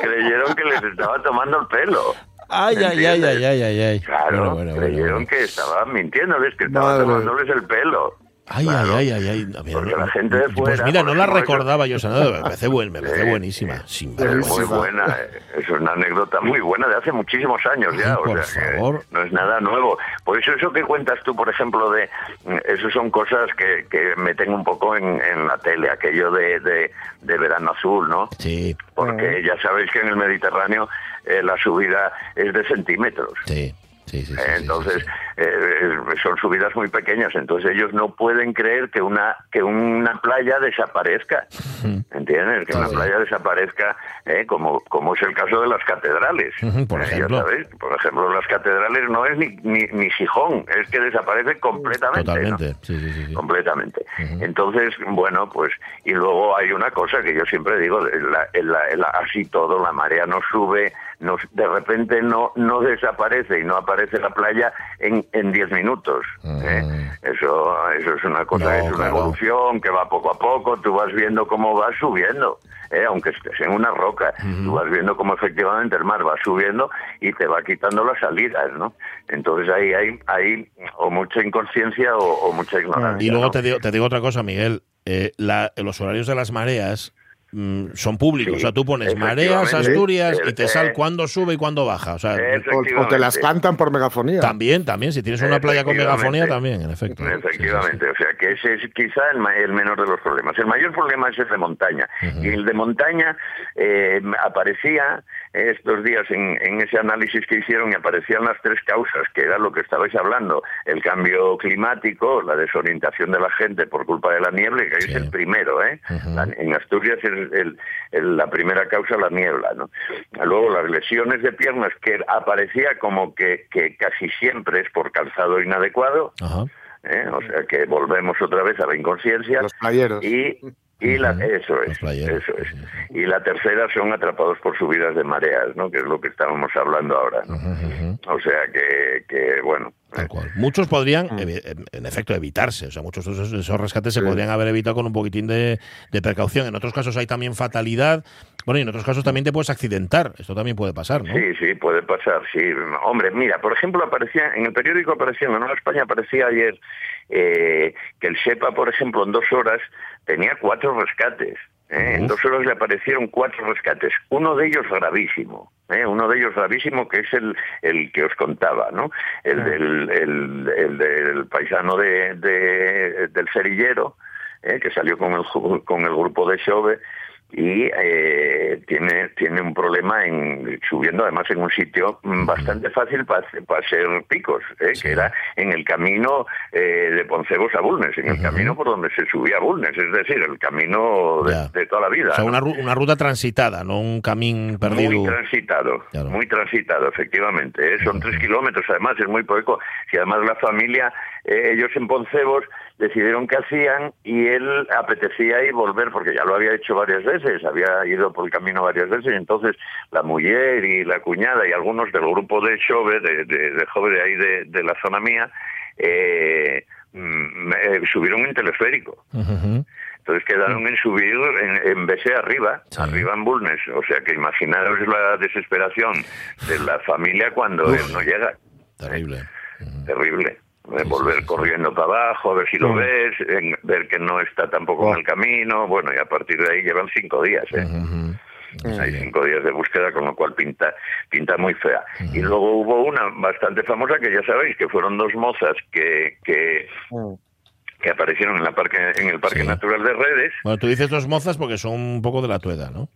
creyeron que les estaba tomando el pelo. Ay, ay, ay, ay, ay, ay, ay. Claro, Bueno, bueno, creyeron bueno. que estaban mintiéndoles, que estaban tomándoles el pelo. Ay, Claro. ay, ay, ay, ay. A ver, no- la gente de Pues mira, no la recordaba yo nada. Me parece, buen, me parece Sí, buenísima. Sin Es muy buena, eh, es una anécdota muy buena de hace muchísimos años ya, Ay, o por sea favor. no es nada nuevo. Por eso eso que cuentas tú, por ejemplo, de mm, eso son cosas que, que meten un poco en, en la tele, aquello de, de, de verano azul, ¿no? Sí, Porque ya sabéis que en el Mediterráneo eh, la subida es de centímetros. sí. Sí, sí, sí, Eh, sí, entonces, sí. eh, son subidas muy pequeñas, entonces ellos no pueden creer que una que una playa desaparezca, ¿entiendes? Que una playa desaparezca, eh, como como es el caso de las catedrales. Por Eh, ejemplo. sabéis, por ejemplo, las catedrales no es ni, ni, ni Gijón, es que desaparece completamente. Totalmente. Sí, sí, sí, sí. completamente. Entonces, bueno, pues, y luego hay una cosa que yo siempre digo, la- la- la- así todo, la marea no sube, no, de repente no, no desaparece y no aparece la playa en, en 10 minutos. ¿eh? Eso, eso es una cosa, No, es una claro. evolución que va poco a poco, tú vas viendo cómo va subiendo. ¿eh? aunque estés en una roca, tú vas viendo cómo efectivamente el mar va subiendo y te va quitando las salidas, ¿no? Entonces ahí hay, hay o mucha inconsciencia o, o mucha ignorancia. Y luego ¿no? te digo, te digo otra cosa, Miguel. Eh, la- los horarios de las mareas mm, son públicos. Sí, o sea, tú pones mareas. Asturias y te Eh, sale eh. cuándo sube y cuándo baja. O sea, Eso. O, o te las cantan por megafonía. también, también. Si tienes una playa con megafonía, también, en efecto. Sí, sí, sí. Efectivamente, o sea que ese es quizá el, ma- el menor de los problemas. El mayor problema es el de montaña. Y el de montaña eh, aparecía estos días en, en ese análisis que hicieron y aparecían las tres causas, que era lo que estabais hablando, el cambio climático, la desorientación de la gente por culpa de la niebla, que Sí. es el primero, ¿eh? La- en Asturias es el- el- la primera causa la niebla, ¿no? Luego las lesiones de piernas, que aparecía como que, que casi siempre es por calzado inadecuado. ¿eh? o sea que volvemos otra vez a la inconsciencia Los playeros. y y la, eso es eso es y la tercera son atrapados por subidas de mareas no que es lo que estábamos hablando ahora ¿no? O sea que, que bueno Tal cual. Muchos podrían, evi- en- efecto, evitarse. O sea, muchos de esos, esos rescates se Sí. podrían haber evitado con un poquitín de, de precaución. En otros casos hay también fatalidad. Bueno, y en otros casos también te puedes accidentar. Esto también puede pasar, ¿no? Sí, sí, puede pasar, sí. Hombre, mira, por ejemplo, aparecía en el periódico aparecía, en Nueva España aparecía ayer eh, que el SEPA, por ejemplo, en dos horas tenía cuatro rescates. ¿eh? En dos horas le aparecieron cuatro rescates, uno de ellos gravísimo. ¿eh? Uno de ellos gravísimo que es el, el que os contaba, ¿no? El del, el, el del paisano de, de- del cerillero, ¿eh? que salió con el, con el grupo de Xove y eh, tiene tiene un problema en subiendo además en un sitio mm, bastante fácil para hacer picos ¿eh? que era en el camino eh, de Poncebos a Bulnes en el camino por donde se subía a Bulnes es decir el camino de, toda la vida O sea, ¿no? una, una ruta transitada, no un camino perdido. Muy transitado, Claro. muy transitado, efectivamente. ¿eh? Son tres kilómetros, además, es muy poco. Si además la familia, eh, ellos en Poncebos, decidieron qué hacían y él apetecía ir volver, porque ya lo había hecho varias veces, había ido por el camino varias veces, y entonces la mujer y la cuñada y algunos del grupo de Xove, de, de, de Jove ahí de, de la zona mía, eh, mm, eh, subieron en teleférico. Ujú. Entonces quedaron en subir en, en BC arriba, Sí. arriba en Bulnes. O sea que imaginaros la desesperación de la familia cuando Uf. él no llega. Terrible. Terrible. Eh, Sí, Volver sí, sí. corriendo para abajo, a ver si lo Mm. ves, en- ver que no está tampoco en el camino. Bueno, y a partir de ahí llevan cinco días. ¿eh? Hay cinco días de búsqueda, con lo cual pinta, pinta muy fea. Y luego hubo una bastante famosa que ya sabéis, que fueron dos mozas que, que, Mm. que aparecieron en, la parque, en el Parque Sí. Natural de Redes. Bueno, tú dices dos mozas porque son un poco de la tueda, ¿no?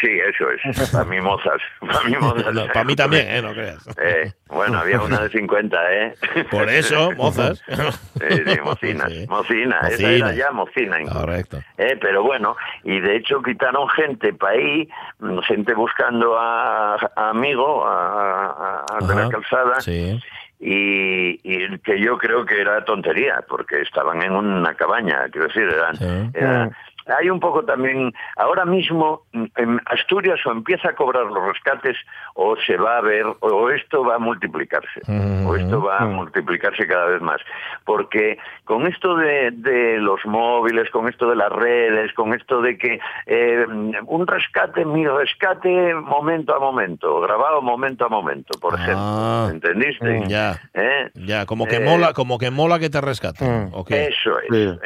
Sí, eso es. Para mí mozas. Para mí mozas. No, para mí también, ¿eh? No creas. Eh, bueno, había una de 50, ¿eh? Por eso, mozas. Sí, sí, mocina. Sí. Mocina, esa era ya mocina. incluso. Correcto. Eh, pero bueno, y de hecho quitaron gente para ahí, mm, gente buscando a, a amigo, a, a- a de la calzada, Sí. y, y que yo creo que era tontería, porque estaban en una cabaña, quiero decir, eran, Sí. era- hay un poco también, ahora mismo mm, en Asturias o empieza a cobrar los rescates o se va a ver, o esto va a multiplicarse, o esto va a multiplicarse cada vez más, porque con esto de, de los móviles, con esto de las redes, con esto de que eh, un rescate, mi rescate momento a momento, grabado momento a momento, por ejemplo, Ah. ¿entendiste? Ya. ¿Eh? Ya, como que Eh, mola, como que mola que te rescaten. Mm. ¿o qué? Eso es, Sí.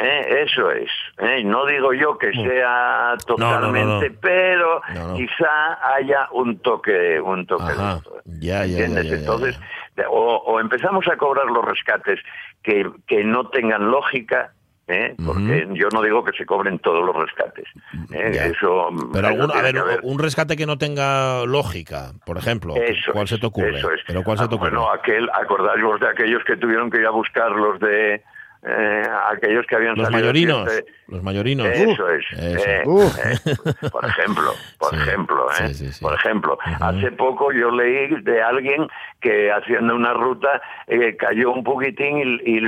Eso es. ¿eh? No digo yo que sea Mm. no, no, totalmente, no. pero quizá haya un toque, un toque. de Ajá. ¿eh? Ya, ¿Entiendes? ya, Entonces, O, o empezamos a cobrar los rescates que, que no tengan lógica, ¿eh? porque yo no digo que se cobren todos los rescates. ¿eh? Eso, pero algún, a ver, un rescate que no tenga lógica, por ejemplo, ¿cuál se te ocurre? Eso es. Pero ¿cuál se te ah, ocurre? Bueno, aquel, acordaros de aquellos que tuvieron que ir a buscar los de eh, aquellos que habían los salido mayorinos los mayorinos. Eso es eh, eh, por ejemplo por ejemplo por ejemplo. Hace poco yo leí de alguien que haciendo una ruta cayó un poquitín y,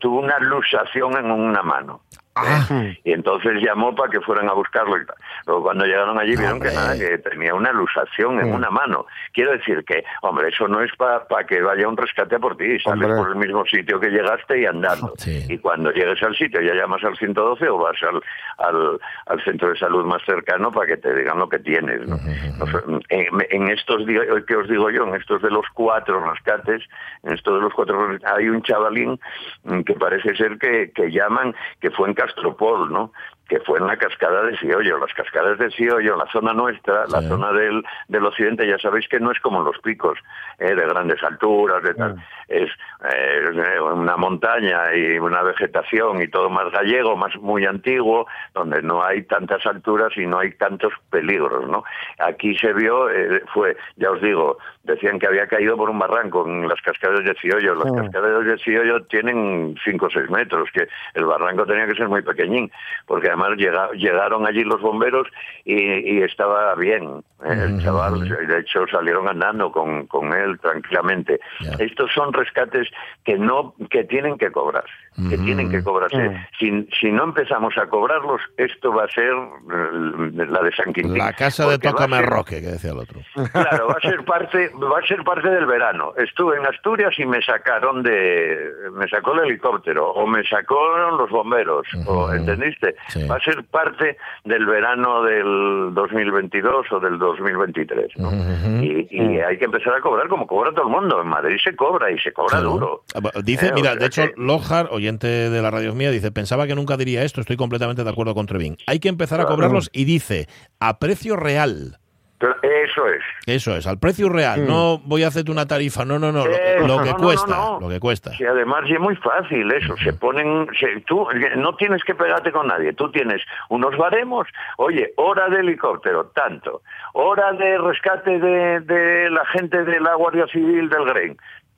tuvo una luxación en una mano Ah. Y entonces llamó para que fueran a buscarlo. Y Luego cuando llegaron allí vieron que nada, que tenía una luxación en mm. una mano. Quiero decir que, hombre, eso no es para que vaya un rescate por ti. Sales por el mismo sitio que llegaste y andando. Y cuando llegues al sitio ya llamas al 112 o vas al, al, al, centro de salud más cercano para que te digan lo que tienes. en, estos días, que os digo yo, en estos de los cuatro rescates, en estos de los cuatro hay un chavalín que parece ser que, que llaman, que fue en Castropol, ¿no? Que fue en la cascada de Siollo. Las cascadas de Siollo, la zona nuestra, la zona del, del occidente, ya sabéis que no es como los picos eh, de grandes alturas, de tal. Es eh, una montaña y una vegetación y todo más gallego, más muy antiguo, donde no hay tantas alturas y no hay tantos peligros, ¿no? Aquí se vio, eh, fue, ya os digo, decían que había caído por un barranco en las cascadas de Ciollo. Las cascadas de Ciollo tienen 5 o 6 metros, que el barranco tenía que ser muy pequeñín, porque además llegaron allí los bomberos y, estaba bien. El chaval, de hecho, salieron andando con, con él tranquilamente. Estos son rescates que no que tienen que cobrarse, que tienen que cobrarse. Si, si no empezamos a cobrarlos, esto va a ser eh, la de San Quintín. La casa de Tócame Roque, que decía el otro. Claro, va a ser parte va a ser parte del verano. Estuve en Asturias y me sacaron de me sacó el helicóptero o me sacaron los bomberos, o ¿entendiste? Va a ser parte del verano del 2022 o del 2023, ¿no? y, hay que empezar a cobrar como cobra todo el mundo. En Madrid se cobra y se cobra duro. Ah, dice, eh, mira, de hecho, Lojar, oyente de la radio mía, dice, pensaba que nunca diría esto, estoy completamente de acuerdo con Trevín. Hay que empezar a cobrarlos y dice, a precio real. Eso es. Eso es, al precio real. Mm. No voy a hacerte una tarifa, no, no, no, lo, que cuesta, lo que cuesta. Sí, además es muy fácil eso. Se ponen, tú no tienes que pegarte con nadie. Tú tienes unos baremos. Oye, hora de helicóptero, tanto. Hora de rescate de, de la gente de la Guardia Civil del Gren,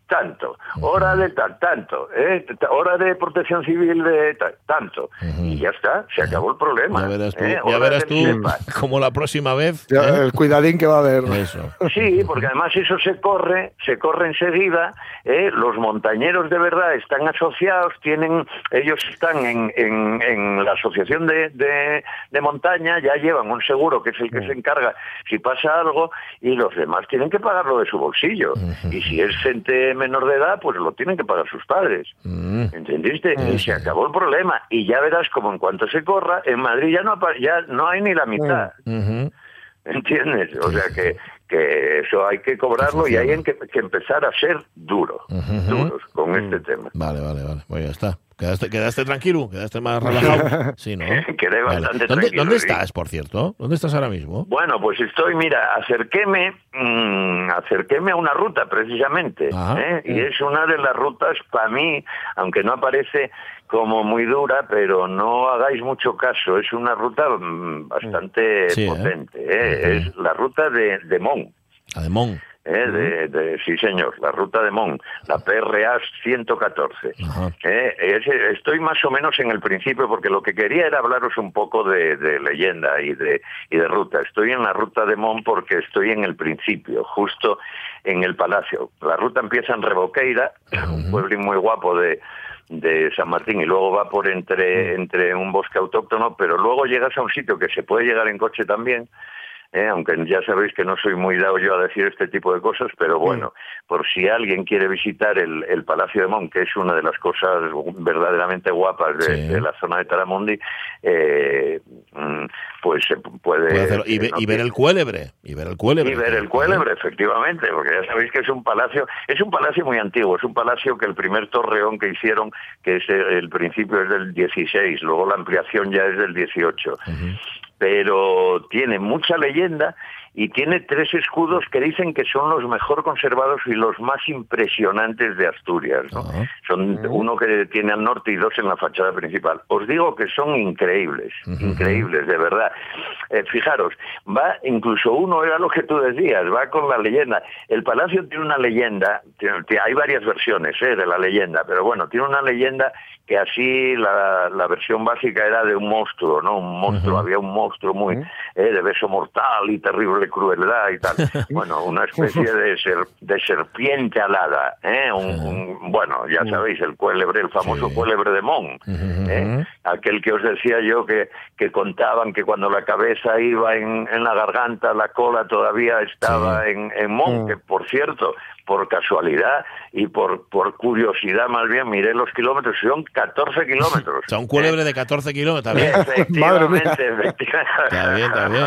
tanto, hora de tal, tanto, ¿eh? hora de protección civil de tal, tanto, y ya está, se acabó el problema. Ya verás tú, ¿eh? ya verás tú como la próxima vez. ¿eh? El cuidadín que va a haber. Eso. Sí, porque además eso se corre, se corre enseguida, ¿eh? los montañeros de verdad están asociados, tienen, ellos están en, en, en la asociación de, de, montaña, ya llevan un seguro que es el que se encarga si pasa algo, y los demás tienen que pagarlo de su bolsillo. Y si es gente menor de edad, pues lo tienen que pagar sus padres. Mm. ¿Entendiste? Y se acabó el problema. Y ya verás como en cuanto se corra, en Madrid ya no, ya no hay ni la mitad. Mm. ¿Entiendes? O sea que, que eso hay que cobrarlo y hay que, que empezar a ser duro, duros con mm. este tema. Vale, vale, vale. Pues ya está. ¿Quedaste, ¿Quedaste tranquilo? ¿Quedaste más relajado? Sí, ¿no? Quedé bastante ¿Dónde, ¿Dónde estás, por cierto? ¿Dónde estás ahora mismo? Bueno, pues estoy, mira, acerquéme, mmm, acerquéme a una ruta precisamente. ¿eh? Y es una de las rutas para mí, aunque no aparece como muy dura, pero no hagáis mucho caso. Es una ruta mm, bastante ¿eh? potente. ¿eh? Es la ruta de, de Mon. La de Mon. ¿Eh? de, sí señor, la ruta de Mon, la PRA 114. ¿eh? estoy más o menos en el principio porque lo que quería era hablaros un poco de, leyenda y de, y de ruta. Estoy en la ruta de Mon porque estoy en el principio, justo en el palacio. La ruta empieza en Reboqueira, un pueblo muy guapo de, de San Martín y luego va por entre, entre un bosque autóctono, pero luego llegas a un sitio que se puede llegar en coche también, ¿eh? aunque ya sabéis que no soy muy dado yo a decir este tipo de cosas, pero bueno, por si alguien quiere visitar el, el, Palacio de Mon, que es una de las cosas verdaderamente guapas de, la zona de Taramundi, eh, mm, pues se puede... y, ver el cuélebre, y ver el cuélebre. Y ver el cuélebre, efectivamente, porque ya sabéis que es un palacio, es un palacio muy antiguo, es un palacio que el primer torreón que hicieron, que es el, principio es del 16, luego la ampliación ya es del 18 pero tiene mucha leyenda y tiene tres escudos que dicen que son los mejor conservados y los más impresionantes de Asturias. ¿no? Ah. Son uno que tiene al norte y dos en la fachada principal. Os digo que son increíbles, increíbles, de verdad. Eh, fijaros, va incluso uno, era lo que tú decías, va con la leyenda. El palacio tiene una leyenda, tiene- hay varias versiones eh, de la leyenda, pero bueno, tiene una leyenda que así la, la versión básica era de un monstruo, ¿no? Un monstruo, había un monstruo muy eh, de beso mortal y terrible crueldad y tal. Bueno, una especie de, ser- de serpiente alada, ¿eh? Un- un- bueno, ya sabéis, el cuélebre, el famoso Sí. cuélebre de Mon, ¿eh? aquel que os decía yo que, que contaban que cuando la cabeza iba en, en la garganta, la cola todavía estaba en, en Mon, que por cierto, por casualidad y por, por curiosidad más bien, miré los kilómetros, son 14 kilómetros. O sea, un cuélebre de 14 kilómetros, está bien. Efectivamente, efectivamente. Está bien, está bien.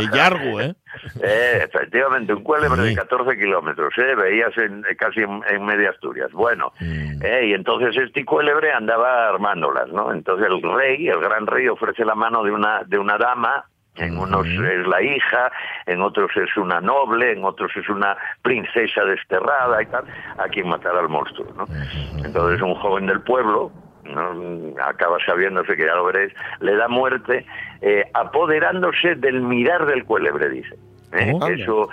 Y, y Yargu, ¿eh? Eh, efectivamente, un cuélebre Sí. de 14 kilómetros, ¿eh? veías en, casi en, en media Asturias. Bueno, Mm. eh, y entonces este cuélebre andaba armándolas, ¿no? Entonces el rey, el gran rey, ofrece la mano de una, de una dama, en unos es la hija, en otros es una noble, en otros es una princesa desterrada y tal, a quien matar al monstruo, ¿no? Entonces un joven del pueblo, ¿no? acaba sabiéndose que ya lo veréis, le da muerte eh, apoderándose del mirar del cuélebre, dice. ¿eh? Oh. Eso,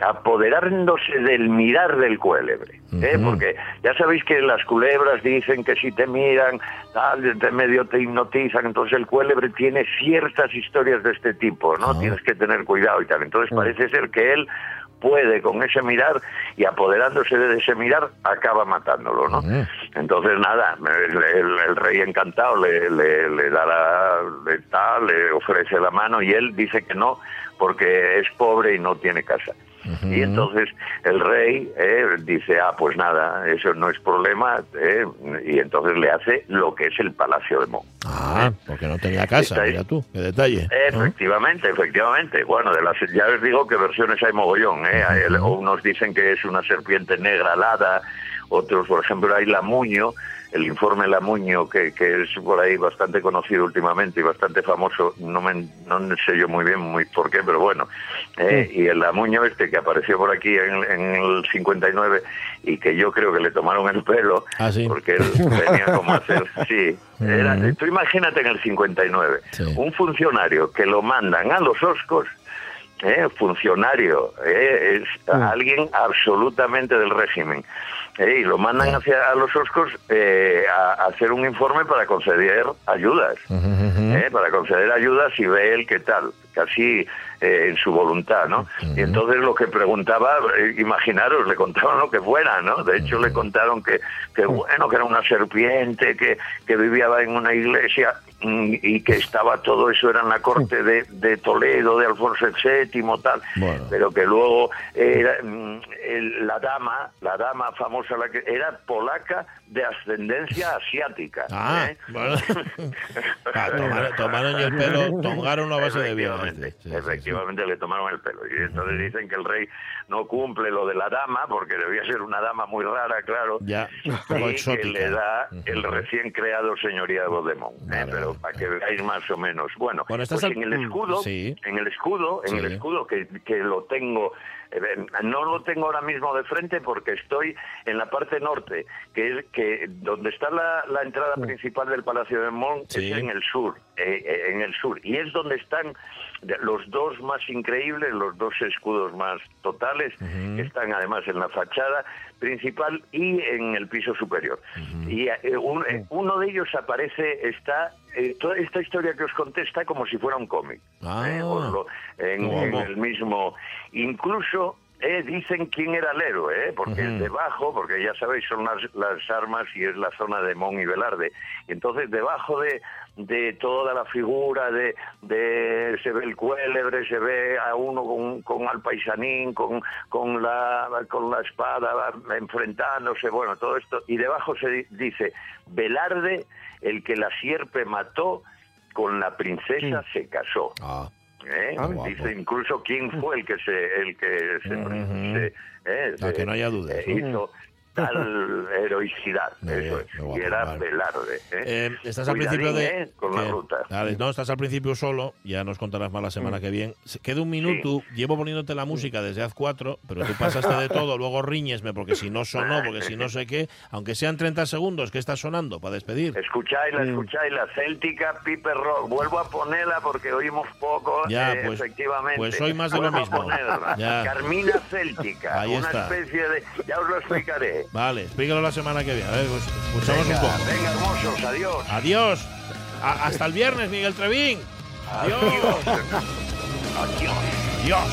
apoderándose del mirar del cuélebre. ¿eh? Porque ya sabéis que las culebras dicen que si te miran, tal, medio te hipnotizan, entonces el cuélebre tiene ciertas historias de este tipo, ¿no? Tienes que tener cuidado y tal. Entonces parece ser que él puede con ese mirar y apoderándose de ese mirar acaba matándolo, ¿no? Entonces nada, el, el- el rey encantado le, le, le da la, le, da, le ofrece la mano y él dice que no porque es pobre y no tiene casa. Y entonces el rey eh, dice, ah, pues nada, eso no es problema, eh, y entonces le hace lo que es el Palacio de Mon. Ah, porque no tenía casa, Está ahí. mira tú, qué detalle. Efectivamente, efectivamente. Bueno, de las, ya os digo que versiones hay mogollón. ¿eh? Hay- Unos dicen que es una serpiente negra alada, otros, por ejemplo, hay Lamuño, el informe Lamuño, que, que es por ahí bastante conocido últimamente y bastante famoso. No, me, no sé yo muy bien muy por qué, pero bueno. ¿eh? Y el Lamuño este que apareció por aquí en, en el 59 y que yo creo que le tomaron el pelo, Ah, sí. porque él venía como a hacer... Sí, era, Ujú. tú imagínate en el 59, Sí. un funcionario que lo mandan a los Oscos, eh, funcionario, eh, es alguien absolutamente del régimen, eh, y lo mandan hacia a los Oscos eh, a, a hacer un informe para conceder ayudas, eh, para conceder ayudas y ve él qué tal, casi eh, en su voluntad, ¿no? Y entonces lo que preguntaba, eh, imaginaros, le contaron lo que fuera, ¿no? De hecho le contaron que, que bueno, que era una serpiente, que, que vivía en una iglesia mm, y que estaba todo eso era en la corte de, de Toledo, de Alfonso VII, tal, Bueno. pero que luego era mm, la dama, la dama famosa, la que era polaca de ascendencia asiática. Ah, ¿eh? bueno. Ah, tomaron, tomaron el pelo, tongaron una base de. Efectivamente, Sí, sí, sí. efectivamente le tomaron el pelo. Y entonces dicen que el rey no cumple lo de la dama, porque debía ser una dama muy rara, claro. Ya, y que exótica. le da el recién creado señoría de Bodemón. ¿eh? Pero vale, para que veáis más o menos. Bueno, Bueno, pues al- en el escudo, en el escudo, en el escudo que, que lo tengo, no lo tengo ahora mismo de frente porque estoy en la parte norte, que es que donde está la, la entrada principal del Palacio de Mon, Sí. es en el sur, eh, eh, en el sur, y es donde están los dos más increíbles, los dos escudos más totales, están además en la fachada principal y en el piso superior. Y eh, un- eh, uno de ellos aparece, está, eh, toda esta historia que os conté está como si fuera un cómic. Ah. eh, lo- en, en el mismo, incluso eh, dicen quién era el héroe, eh, porque Ujú. debajo, porque ya sabéis, son las, las armas y es la zona de Mon y Velarde. Entonces debajo de, de toda la figura de, de se ve el cuélebre, se ve a uno con, con al paisanín, con, con, la, con la espada enfrentándose, bueno, todo esto. Y debajo se di- dice, Velarde, el que la sierpe mató, con la princesa se casó. Ah, ¿eh? Ah. Dice incluso quién fue el que se el que se, eh, Para se- que no haya dudas, eh, tal heroicidad. eso es. y era Velarde. ¿eh? Eh, estás al principio de. ¿eh? Con la ruta. no, estás al principio solo, ya nos contarás más la semana mm. que viene. Queda un minuto, llevo poniéndote la música desde hace cuatro, pero tú pasaste de todo, luego riñesme porque si no sonó, porque si no sé qué, aunque sean 30 segundos, ¿qué está sonando para despedir? Escucháis, mm. escucháis, la Céltica Piper Rock. Vuelvo a ponerla porque oímos poco, ya, pues, efectivamente. Pues hoy más de lo mismo. Carmina Céltica, Ahí una especie de... Ya os lo explicaré. Vale, explícalo la semana que viene. A ver, pues, escuchamos un poco. Venga, hermosos, adiós. Adiós. hasta el viernes, Miguel Trevín. Adiós. Adiós. Adiós.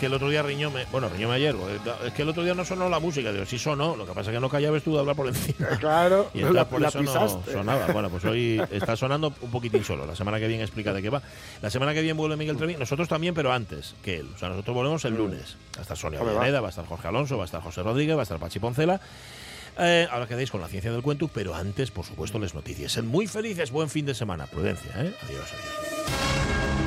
Que el otro día riñó me, bueno, riñóme ayer, es que el otro día no sonó la música, digo, sí sonó, lo que pasa es que no callabas tú de hablar por encima. Claro, y por eso no sonaba. Bueno, pues hoy está sonando un poquitín solo. La semana que viene explica de qué va. La semana que viene vuelve Miguel Trevín, nosotros también, pero antes que él. O sea, nosotros volvemos el mm. lunes. Va a estar Sonia Villaneda, va a estar Jorge Alonso, va a estar José Rodríguez, va a estar Pachi Poncela. Eh, ahora quedáis con la ciencia del cuento, pero antes, por supuesto, les noticias. Sed muy felices, buen fin de semana. Prudencia, ¿eh? Adiós, adiós.